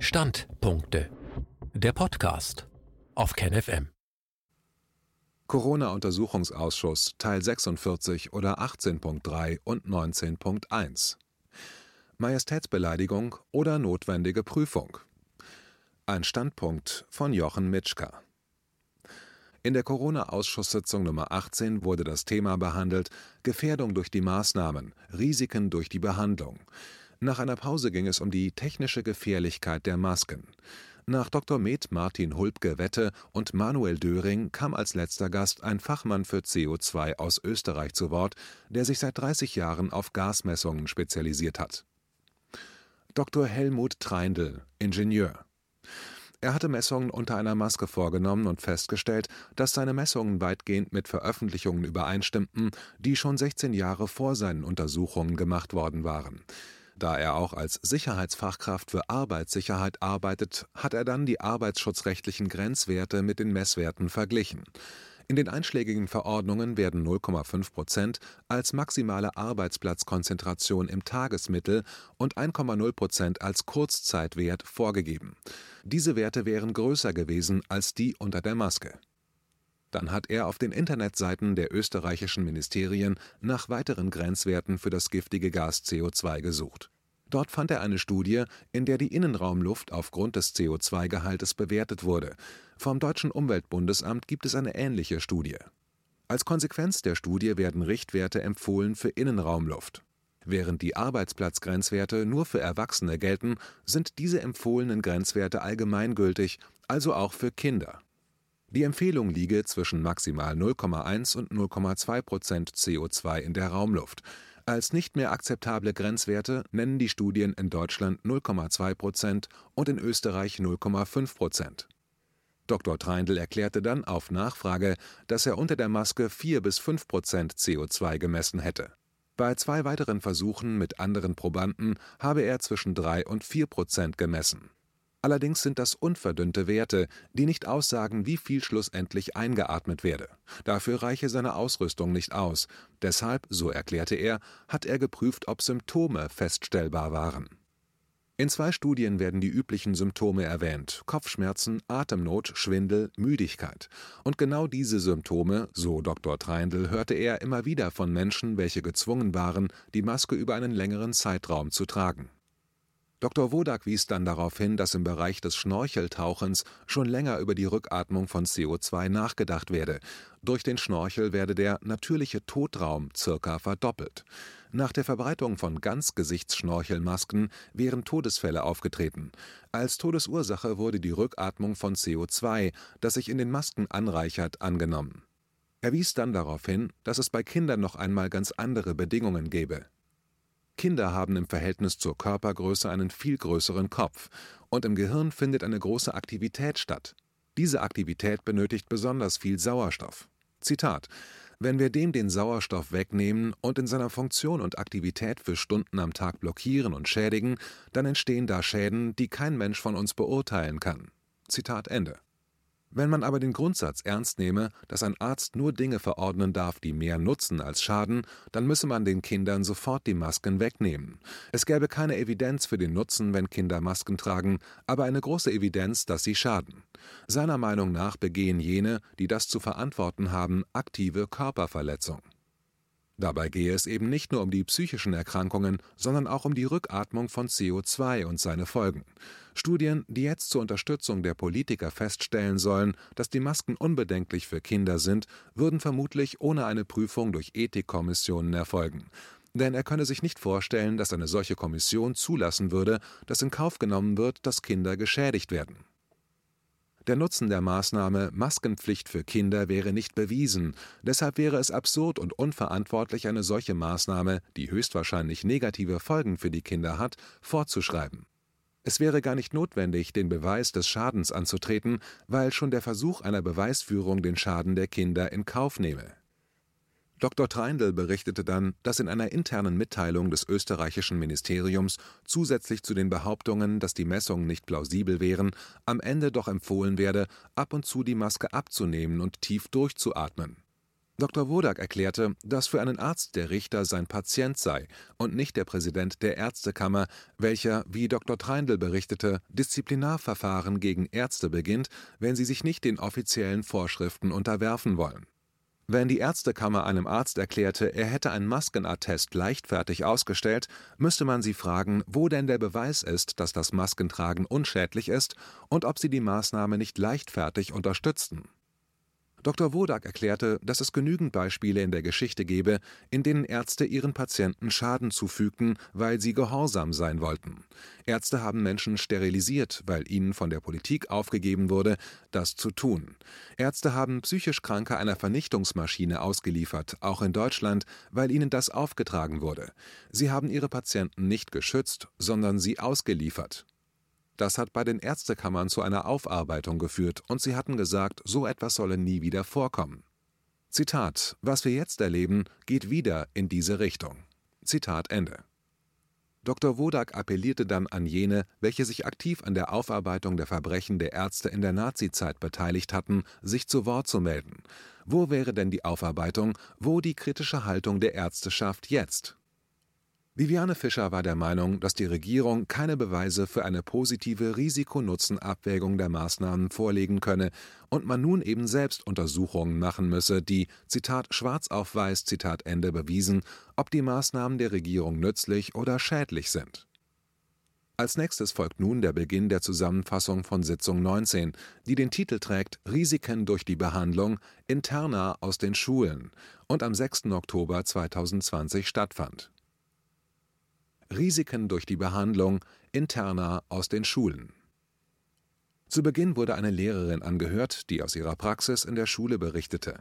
Standpunkte. Der Podcast auf KenFM. Corona-Untersuchungsausschuss Teil 46 oder 18.3 und 19.1. Majestätsbeleidigung oder notwendige Prüfung. Ein Standpunkt von Jochen Mitschka. In der Corona-Ausschusssitzung Nummer 18 wurde das Thema behandelt Gefährdung durch die Maßnahmen, Risiken durch die Behandlung. Nach einer Pause ging es um die technische Gefährlichkeit der Masken. Nach Dr. Med Martin Hulbke-Wette und Manuel Döring kam als letzter Gast ein Fachmann für CO2 aus Österreich zu Wort, der sich seit 30 Jahren auf Gasmessungen spezialisiert hat. Dr. Helmut Treindl, Ingenieur. Er hatte Messungen unter einer Maske vorgenommen und festgestellt, dass seine Messungen weitgehend mit Veröffentlichungen übereinstimmten, die schon 16 Jahre vor seinen Untersuchungen gemacht worden waren. Da er auch als Sicherheitsfachkraft für Arbeitssicherheit arbeitet, hat er dann die arbeitsschutzrechtlichen Grenzwerte mit den Messwerten verglichen. In den einschlägigen Verordnungen werden 0,5 Prozent als maximale Arbeitsplatzkonzentration im Tagesmittel und 1,0 Prozent als Kurzzeitwert vorgegeben. Diese Werte wären größer gewesen als die unter der Maske. Dann hat er auf den Internetseiten der österreichischen Ministerien nach weiteren Grenzwerten für das giftige Gas CO2 gesucht. Dort fand er eine Studie, in der die Innenraumluft aufgrund des CO2-Gehaltes bewertet wurde. Vom Deutschen Umweltbundesamt gibt es eine ähnliche Studie. Als Konsequenz der Studie werden Richtwerte empfohlen für Innenraumluft. Während die Arbeitsplatzgrenzwerte nur für Erwachsene gelten, sind diese empfohlenen Grenzwerte allgemeingültig, also auch für Kinder. Die Empfehlung liege zwischen maximal 0,1 und 0,2 Prozent CO2 in der Raumluft. Als nicht mehr akzeptable Grenzwerte nennen die Studien in Deutschland 0,2 Prozent und in Österreich 0,5 Prozent. Dr. Treindl erklärte dann auf Nachfrage, dass er unter der Maske 4 bis 5 Prozent CO2 gemessen hätte. Bei zwei weiteren Versuchen mit anderen Probanden habe er zwischen 3 und 4 Prozent gemessen. Allerdings sind das unverdünnte Werte, die nicht aussagen, wie viel schlussendlich eingeatmet werde. Dafür reiche seine Ausrüstung nicht aus. Deshalb, so erklärte er, hat er geprüft, ob Symptome feststellbar waren. In zwei Studien werden die üblichen Symptome erwähnt: Kopfschmerzen, Atemnot, Schwindel, Müdigkeit. Und genau diese Symptome, so Dr. Treindl, hörte er immer wieder von Menschen, welche gezwungen waren, die Maske über einen längeren Zeitraum zu tragen. Dr. Wodak wies dann darauf hin, dass im Bereich des Schnorcheltauchens schon länger über die Rückatmung von CO2 nachgedacht werde. Durch den Schnorchel werde der natürliche Totraum circa verdoppelt. Nach der Verbreitung von Ganzgesichtsschnorchelmasken wären Todesfälle aufgetreten. Als Todesursache wurde die Rückatmung von CO2, das sich in den Masken anreichert, angenommen. Er wies dann darauf hin, dass es bei Kindern noch einmal ganz andere Bedingungen gäbe. Kinder haben im Verhältnis zur Körpergröße einen viel größeren Kopf, und im Gehirn findet eine große Aktivität statt. Diese Aktivität benötigt besonders viel Sauerstoff. Zitat Wenn wir dem den Sauerstoff wegnehmen und in seiner Funktion und Aktivität für Stunden am Tag blockieren und schädigen, dann entstehen da Schäden, die kein Mensch von uns beurteilen kann. Zitat Ende. Wenn man aber den Grundsatz ernst nehme, dass ein Arzt nur Dinge verordnen darf, die mehr nutzen als schaden, dann müsse man den Kindern sofort die Masken wegnehmen. Es gäbe keine Evidenz für den Nutzen, wenn Kinder Masken tragen, aber eine große Evidenz, dass sie schaden. Seiner Meinung nach begehen jene, die das zu verantworten haben, aktive Körperverletzung. Dabei gehe es eben nicht nur um die psychischen Erkrankungen, sondern auch um die Rückatmung von CO2 und seine Folgen. Studien, die jetzt zur Unterstützung der Politiker feststellen sollen, dass die Masken unbedenklich für Kinder sind, würden vermutlich ohne eine Prüfung durch Ethikkommissionen erfolgen. Denn er könne sich nicht vorstellen, dass eine solche Kommission zulassen würde, dass in Kauf genommen wird, dass Kinder geschädigt werden. Der Nutzen der Maßnahme Maskenpflicht für Kinder wäre nicht bewiesen, deshalb wäre es absurd und unverantwortlich, eine solche Maßnahme, die höchstwahrscheinlich negative Folgen für die Kinder hat, vorzuschreiben. Es wäre gar nicht notwendig, den Beweis des Schadens anzutreten, weil schon der Versuch einer Beweisführung den Schaden der Kinder in Kauf nehme Dr. Treindl berichtete dann, dass in einer internen Mitteilung des österreichischen Ministeriums zusätzlich zu den Behauptungen, dass die Messungen nicht plausibel wären, am Ende doch empfohlen werde, ab und zu die Maske abzunehmen und tief durchzuatmen. Dr. Wodak erklärte, dass für einen Arzt der Richter sein Patient sei und nicht der Präsident der Ärztekammer, welcher, wie Dr. Treindl berichtete, Disziplinarverfahren gegen Ärzte beginnt, wenn sie sich nicht den offiziellen Vorschriften unterwerfen wollen. Wenn die Ärztekammer einem Arzt erklärte, er hätte ein Maskenattest leichtfertig ausgestellt, müsste man sie fragen, wo denn der Beweis ist, dass das Maskentragen unschädlich ist und ob sie die Maßnahme nicht leichtfertig unterstützten. Dr. Wodak erklärte, dass es genügend Beispiele in der Geschichte gebe, in denen Ärzte ihren Patienten Schaden zufügten, weil sie gehorsam sein wollten. Ärzte haben Menschen sterilisiert, weil ihnen von der Politik aufgegeben wurde, das zu tun. Ärzte haben psychisch Kranke einer Vernichtungsmaschine ausgeliefert, auch in Deutschland, weil ihnen das aufgetragen wurde. Sie haben ihre Patienten nicht geschützt, sondern sie ausgeliefert. Das hat bei den Ärztekammern zu einer Aufarbeitung geführt, und sie hatten gesagt, so etwas solle nie wieder vorkommen. Zitat: Was wir jetzt erleben, geht wieder in diese Richtung. Zitat Ende. Dr. Wodak appellierte dann an jene, welche sich aktiv an der Aufarbeitung der Verbrechen der Ärzte in der Nazizeit beteiligt hatten, sich zu Wort zu melden. Wo wäre denn die Aufarbeitung, wo die kritische Haltung der Ärzteschaft jetzt? Viviane Fischer war der Meinung, dass die Regierung keine Beweise für eine positive Risiko-Nutzen-Abwägung der Maßnahmen vorlegen könne und man nun eben selbst Untersuchungen machen müsse, die Zitat schwarz auf weiß Zitat Ende bewiesen, ob die Maßnahmen der Regierung nützlich oder schädlich sind. Als nächstes folgt nun der Beginn der Zusammenfassung von Sitzung 19, die den Titel trägt Risiken durch die Behandlung interner aus den Schulen und am 6. Oktober 2020 stattfand. Risiken durch die Behandlung interner aus den Schulen. Zu Beginn wurde eine Lehrerin angehört, die aus ihrer Praxis in der Schule berichtete.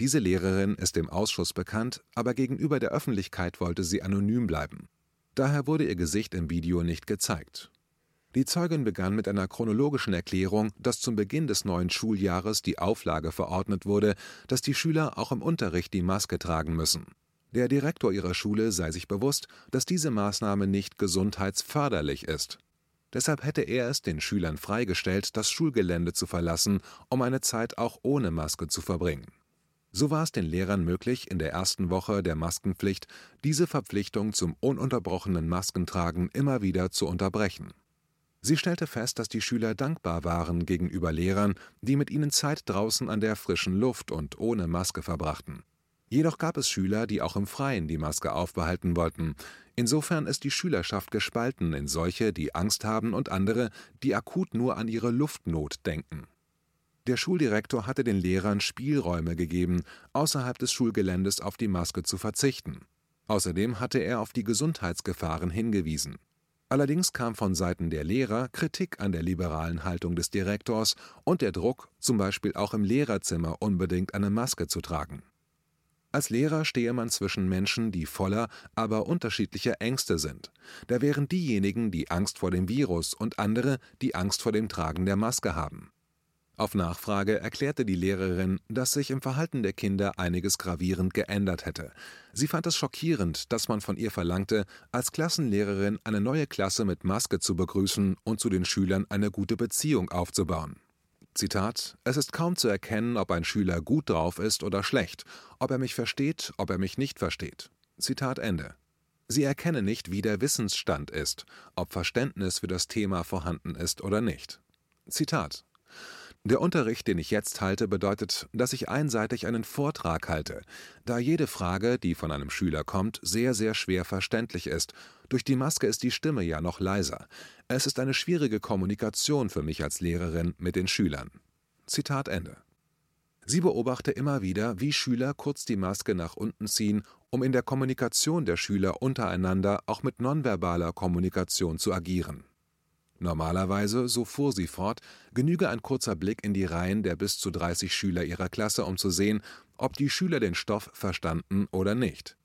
Diese Lehrerin ist dem Ausschuss bekannt, aber gegenüber der Öffentlichkeit wollte sie anonym bleiben. Daher wurde ihr Gesicht im Video nicht gezeigt. Die Zeugin begann mit einer chronologischen Erklärung, dass zum Beginn des neuen Schuljahres die Auflage verordnet wurde, dass die Schüler auch im Unterricht die Maske tragen müssen. Der Direktor ihrer Schule sei sich bewusst, dass diese Maßnahme nicht gesundheitsförderlich ist. Deshalb hätte er es den Schülern freigestellt, das Schulgelände zu verlassen, um eine Zeit auch ohne Maske zu verbringen. So war es den Lehrern möglich, in der ersten Woche der Maskenpflicht diese Verpflichtung zum ununterbrochenen Maskentragen immer wieder zu unterbrechen. Sie stellte fest, dass die Schüler dankbar waren gegenüber Lehrern, die mit ihnen Zeit draußen an der frischen Luft und ohne Maske verbrachten. Jedoch gab es Schüler, die auch im Freien die Maske aufbehalten wollten. Insofern ist die Schülerschaft gespalten in solche, die Angst haben, und andere, die akut nur an ihre Luftnot denken. Der Schuldirektor hatte den Lehrern Spielräume gegeben, außerhalb des Schulgeländes auf die Maske zu verzichten. Außerdem hatte er auf die Gesundheitsgefahren hingewiesen. Allerdings kam von Seiten der Lehrer Kritik an der liberalen Haltung des Direktors und der Druck, zum Beispiel auch im Lehrerzimmer unbedingt eine Maske zu tragen. Als Lehrer stehe man zwischen Menschen, die voller, aber unterschiedlicher Ängste sind. Da wären diejenigen, die Angst vor dem Virus und andere, die Angst vor dem Tragen der Maske haben. Auf Nachfrage erklärte die Lehrerin, dass sich im Verhalten der Kinder einiges gravierend geändert hätte. Sie fand es schockierend, dass man von ihr verlangte, als Klassenlehrerin eine neue Klasse mit Maske zu begrüßen und zu den Schülern eine gute Beziehung aufzubauen. Zitat: Es ist kaum zu erkennen, ob ein Schüler gut drauf ist oder schlecht, ob er mich versteht, ob er mich nicht versteht. Zitat Ende. Sie erkennen nicht, wie der Wissensstand ist, ob Verständnis für das Thema vorhanden ist oder nicht. Zitat der Unterricht, den ich jetzt halte, bedeutet, dass ich einseitig einen Vortrag halte, da jede Frage, die von einem Schüler kommt, sehr, sehr schwer verständlich ist. Durch die Maske ist die Stimme ja noch leiser. Es ist eine schwierige Kommunikation für mich als Lehrerin mit den Schülern. Zitat Ende. Sie beobachte immer wieder, wie Schüler kurz die Maske nach unten ziehen, um in der Kommunikation der Schüler untereinander auch mit nonverbaler Kommunikation zu agieren. Normalerweise, so fuhr sie fort, genüge ein kurzer Blick in die Reihen der bis zu 30 Schüler ihrer Klasse, um zu sehen, ob die Schüler den Stoff verstanden oder nicht.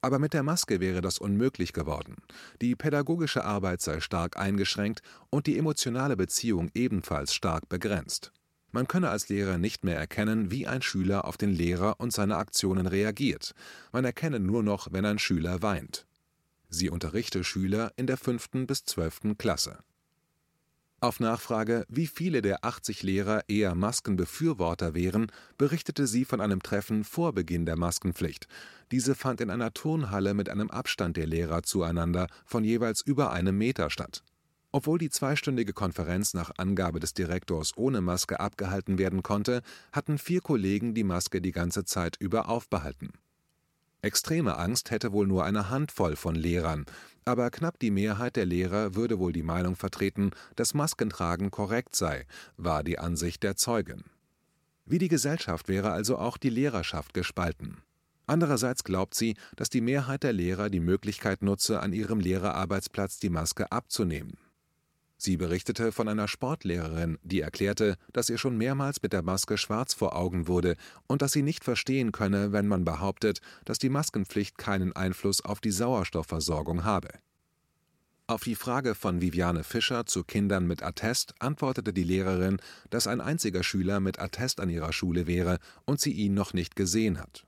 Aber mit der Maske wäre das unmöglich geworden. Die pädagogische Arbeit sei stark eingeschränkt und die emotionale Beziehung ebenfalls stark begrenzt. Man könne als Lehrer nicht mehr erkennen, wie ein Schüler auf den Lehrer und seine Aktionen reagiert. Man erkenne nur noch, wenn ein Schüler weint. Sie unterrichte Schüler in der fünften bis zwölften Klasse. Auf Nachfrage, wie viele der 80 Lehrer eher Maskenbefürworter wären, berichtete sie von einem Treffen vor Beginn der Maskenpflicht. Diese fand in einer Turnhalle mit einem Abstand der Lehrer zueinander von jeweils über einem Meter statt. Obwohl die zweistündige Konferenz nach Angabe des Direktors ohne Maske abgehalten werden konnte, hatten vier Kollegen die Maske die ganze Zeit über aufbehalten. Extreme Angst hätte wohl nur eine Handvoll von Lehrern, aber knapp die Mehrheit der Lehrer würde wohl die Meinung vertreten, dass Maskentragen korrekt sei, war die Ansicht der Zeugen. Wie die Gesellschaft wäre also auch die Lehrerschaft gespalten. Andererseits glaubt sie, dass die Mehrheit der Lehrer die Möglichkeit nutze, an ihrem Lehrerarbeitsplatz die Maske abzunehmen. Sie berichtete von einer Sportlehrerin, die erklärte, dass ihr schon mehrmals mit der Maske schwarz vor Augen wurde und dass sie nicht verstehen könne, wenn man behauptet, dass die Maskenpflicht keinen Einfluss auf die Sauerstoffversorgung habe. Auf die Frage von Viviane Fischer zu Kindern mit Attest antwortete die Lehrerin, dass ein einziger Schüler mit Attest an ihrer Schule wäre und sie ihn noch nicht gesehen hat.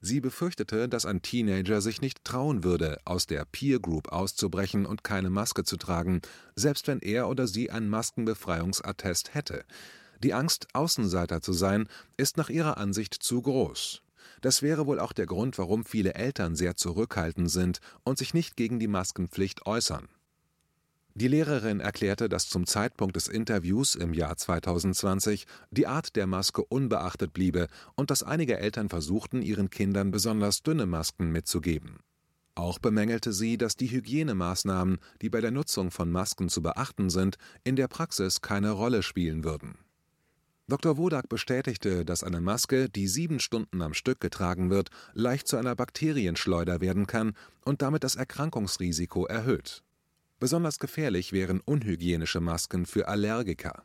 Sie befürchtete, dass ein Teenager sich nicht trauen würde, aus der Peer Group auszubrechen und keine Maske zu tragen, selbst wenn er oder sie ein Maskenbefreiungsattest hätte. Die Angst, Außenseiter zu sein, ist nach ihrer Ansicht zu groß. Das wäre wohl auch der Grund, warum viele Eltern sehr zurückhaltend sind und sich nicht gegen die Maskenpflicht äußern. Die Lehrerin erklärte, dass zum Zeitpunkt des Interviews im Jahr 2020 die Art der Maske unbeachtet bliebe und dass einige Eltern versuchten, ihren Kindern besonders dünne Masken mitzugeben. Auch bemängelte sie, dass die Hygienemaßnahmen, die bei der Nutzung von Masken zu beachten sind, in der Praxis keine Rolle spielen würden. Dr. Wodak bestätigte, dass eine Maske, die sieben Stunden am Stück getragen wird, leicht zu einer Bakterienschleuder werden kann und damit das Erkrankungsrisiko erhöht. Besonders gefährlich wären unhygienische Masken für Allergiker.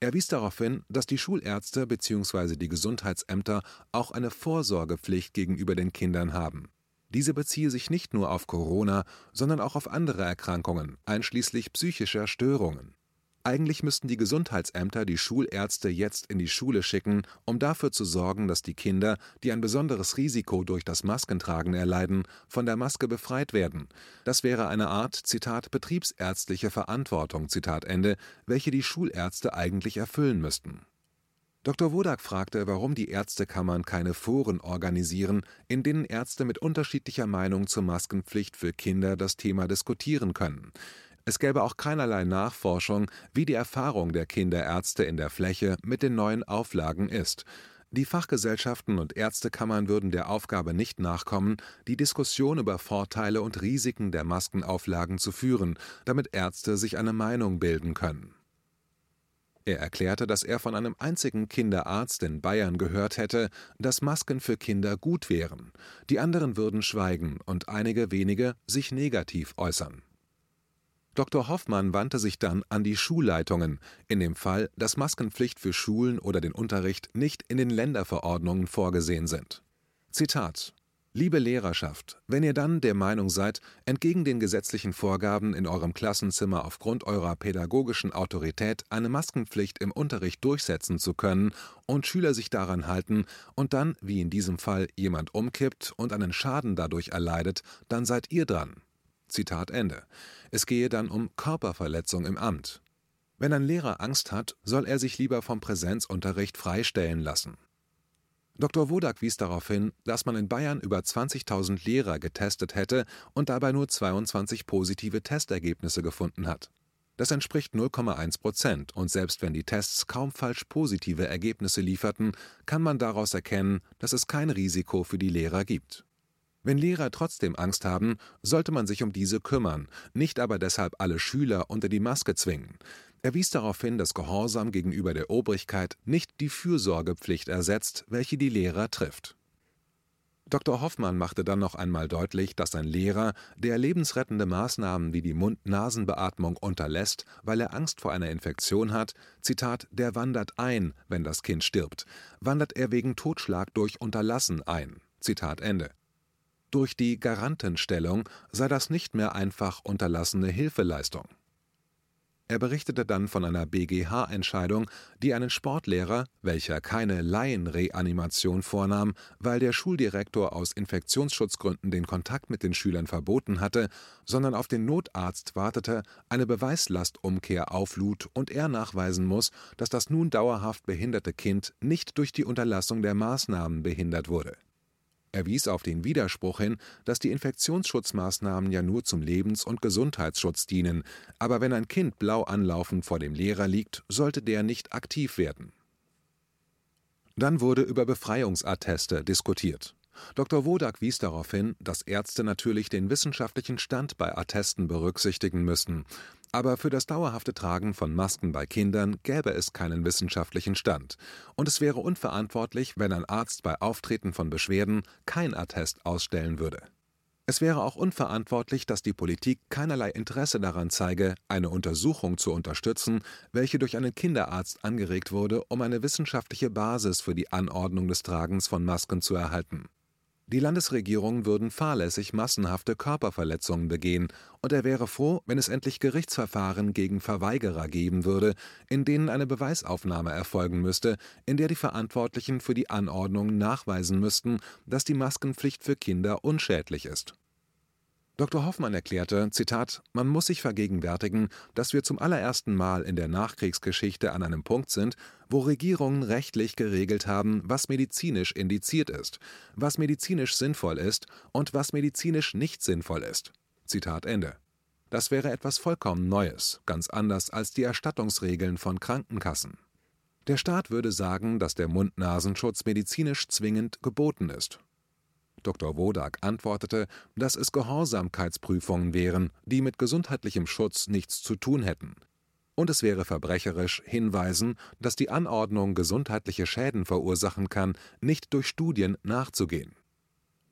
Er wies darauf hin, dass die Schulärzte bzw. die Gesundheitsämter auch eine Vorsorgepflicht gegenüber den Kindern haben. Diese beziehe sich nicht nur auf Corona, sondern auch auf andere Erkrankungen, einschließlich psychischer Störungen. Eigentlich müssten die Gesundheitsämter die Schulärzte jetzt in die Schule schicken, um dafür zu sorgen, dass die Kinder, die ein besonderes Risiko durch das Maskentragen erleiden, von der Maske befreit werden. Das wäre eine Art, Zitat, betriebsärztliche Verantwortung, Zitat Ende, welche die Schulärzte eigentlich erfüllen müssten. Dr. Wodak fragte, warum die Ärztekammern keine Foren organisieren, in denen Ärzte mit unterschiedlicher Meinung zur Maskenpflicht für Kinder das Thema diskutieren können. Es gäbe auch keinerlei Nachforschung, wie die Erfahrung der Kinderärzte in der Fläche mit den neuen Auflagen ist. Die Fachgesellschaften und Ärztekammern würden der Aufgabe nicht nachkommen, die Diskussion über Vorteile und Risiken der Maskenauflagen zu führen, damit Ärzte sich eine Meinung bilden können. Er erklärte, dass er von einem einzigen Kinderarzt in Bayern gehört hätte, dass Masken für Kinder gut wären. Die anderen würden schweigen und einige wenige sich negativ äußern. Dr. Hoffmann wandte sich dann an die Schulleitungen, in dem Fall, dass Maskenpflicht für Schulen oder den Unterricht nicht in den Länderverordnungen vorgesehen sind. Zitat Liebe Lehrerschaft, wenn ihr dann der Meinung seid, entgegen den gesetzlichen Vorgaben in eurem Klassenzimmer aufgrund eurer pädagogischen Autorität eine Maskenpflicht im Unterricht durchsetzen zu können und Schüler sich daran halten und dann, wie in diesem Fall, jemand umkippt und einen Schaden dadurch erleidet, dann seid ihr dran. Zitat Ende. Es gehe dann um Körperverletzung im Amt. Wenn ein Lehrer Angst hat, soll er sich lieber vom Präsenzunterricht freistellen lassen. Dr. Wodak wies darauf hin, dass man in Bayern über 20.000 Lehrer getestet hätte und dabei nur 22 positive Testergebnisse gefunden hat. Das entspricht 0,1 Prozent und selbst wenn die Tests kaum falsch positive Ergebnisse lieferten, kann man daraus erkennen, dass es kein Risiko für die Lehrer gibt. Wenn Lehrer trotzdem Angst haben, sollte man sich um diese kümmern, nicht aber deshalb alle Schüler unter die Maske zwingen. Er wies darauf hin, dass Gehorsam gegenüber der Obrigkeit nicht die Fürsorgepflicht ersetzt, welche die Lehrer trifft. Dr. Hoffmann machte dann noch einmal deutlich, dass ein Lehrer, der lebensrettende Maßnahmen wie die Mund-Nasen-Beatmung unterlässt, weil er Angst vor einer Infektion hat, Zitat, der wandert ein, wenn das Kind stirbt, wandert er wegen Totschlag durch Unterlassen ein. Zitat Ende. Durch die Garantenstellung sei das nicht mehr einfach unterlassene Hilfeleistung. Er berichtete dann von einer BGH-Entscheidung, die einen Sportlehrer, welcher keine Laienreanimation vornahm, weil der Schuldirektor aus Infektionsschutzgründen den Kontakt mit den Schülern verboten hatte, sondern auf den Notarzt wartete, eine Beweislastumkehr auflud und er nachweisen muss, dass das nun dauerhaft behinderte Kind nicht durch die Unterlassung der Maßnahmen behindert wurde er wies auf den Widerspruch hin, dass die Infektionsschutzmaßnahmen ja nur zum Lebens und Gesundheitsschutz dienen, aber wenn ein Kind blau anlaufend vor dem Lehrer liegt, sollte der nicht aktiv werden. Dann wurde über Befreiungsatteste diskutiert. Dr. Wodak wies darauf hin, dass Ärzte natürlich den wissenschaftlichen Stand bei Attesten berücksichtigen müssten, aber für das dauerhafte Tragen von Masken bei Kindern gäbe es keinen wissenschaftlichen Stand, und es wäre unverantwortlich, wenn ein Arzt bei Auftreten von Beschwerden kein Attest ausstellen würde. Es wäre auch unverantwortlich, dass die Politik keinerlei Interesse daran zeige, eine Untersuchung zu unterstützen, welche durch einen Kinderarzt angeregt wurde, um eine wissenschaftliche Basis für die Anordnung des Tragens von Masken zu erhalten die Landesregierungen würden fahrlässig massenhafte Körperverletzungen begehen, und er wäre froh, wenn es endlich Gerichtsverfahren gegen Verweigerer geben würde, in denen eine Beweisaufnahme erfolgen müsste, in der die Verantwortlichen für die Anordnung nachweisen müssten, dass die Maskenpflicht für Kinder unschädlich ist Dr. Hoffmann erklärte, Zitat, man muss sich vergegenwärtigen, dass wir zum allerersten Mal in der Nachkriegsgeschichte an einem Punkt sind, wo Regierungen rechtlich geregelt haben, was medizinisch indiziert ist, was medizinisch sinnvoll ist und was medizinisch nicht sinnvoll ist. Zitat Ende. Das wäre etwas vollkommen Neues, ganz anders als die Erstattungsregeln von Krankenkassen. Der Staat würde sagen, dass der Mund-Nasenschutz medizinisch zwingend geboten ist. Dr. Wodak antwortete, dass es Gehorsamkeitsprüfungen wären, die mit gesundheitlichem Schutz nichts zu tun hätten. Und es wäre verbrecherisch, hinweisen, dass die Anordnung gesundheitliche Schäden verursachen kann, nicht durch Studien nachzugehen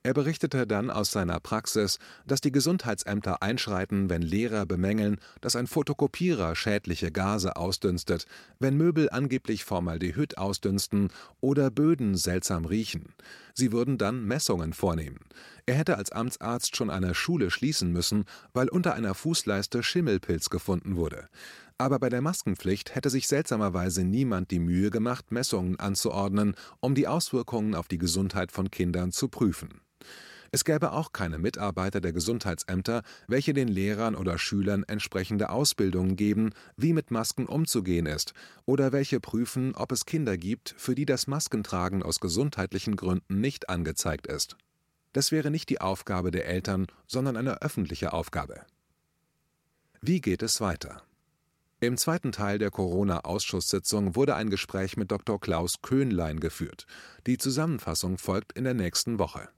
er berichtete dann aus seiner Praxis, dass die Gesundheitsämter einschreiten, wenn Lehrer bemängeln, dass ein Fotokopierer schädliche Gase ausdünstet, wenn Möbel angeblich Formaldehyd ausdünsten oder Böden seltsam riechen. Sie würden dann Messungen vornehmen. Er hätte als Amtsarzt schon eine Schule schließen müssen, weil unter einer Fußleiste Schimmelpilz gefunden wurde. Aber bei der Maskenpflicht hätte sich seltsamerweise niemand die Mühe gemacht, Messungen anzuordnen, um die Auswirkungen auf die Gesundheit von Kindern zu prüfen. Es gäbe auch keine Mitarbeiter der Gesundheitsämter, welche den Lehrern oder Schülern entsprechende Ausbildungen geben, wie mit Masken umzugehen ist, oder welche prüfen, ob es Kinder gibt, für die das Maskentragen aus gesundheitlichen Gründen nicht angezeigt ist. Das wäre nicht die Aufgabe der Eltern, sondern eine öffentliche Aufgabe. Wie geht es weiter? Im zweiten Teil der Corona-Ausschusssitzung wurde ein Gespräch mit Dr. Klaus Köhnlein geführt. Die Zusammenfassung folgt in der nächsten Woche.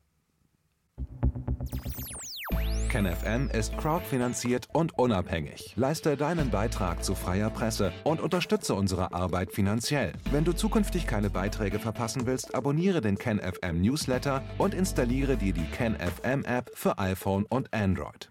KenFM ist crowdfinanziert und unabhängig. Leiste deinen Beitrag zu freier Presse und unterstütze unsere Arbeit finanziell. Wenn du zukünftig keine Beiträge verpassen willst, abonniere den KenFM Newsletter und installiere dir die KenFM App für iPhone und Android.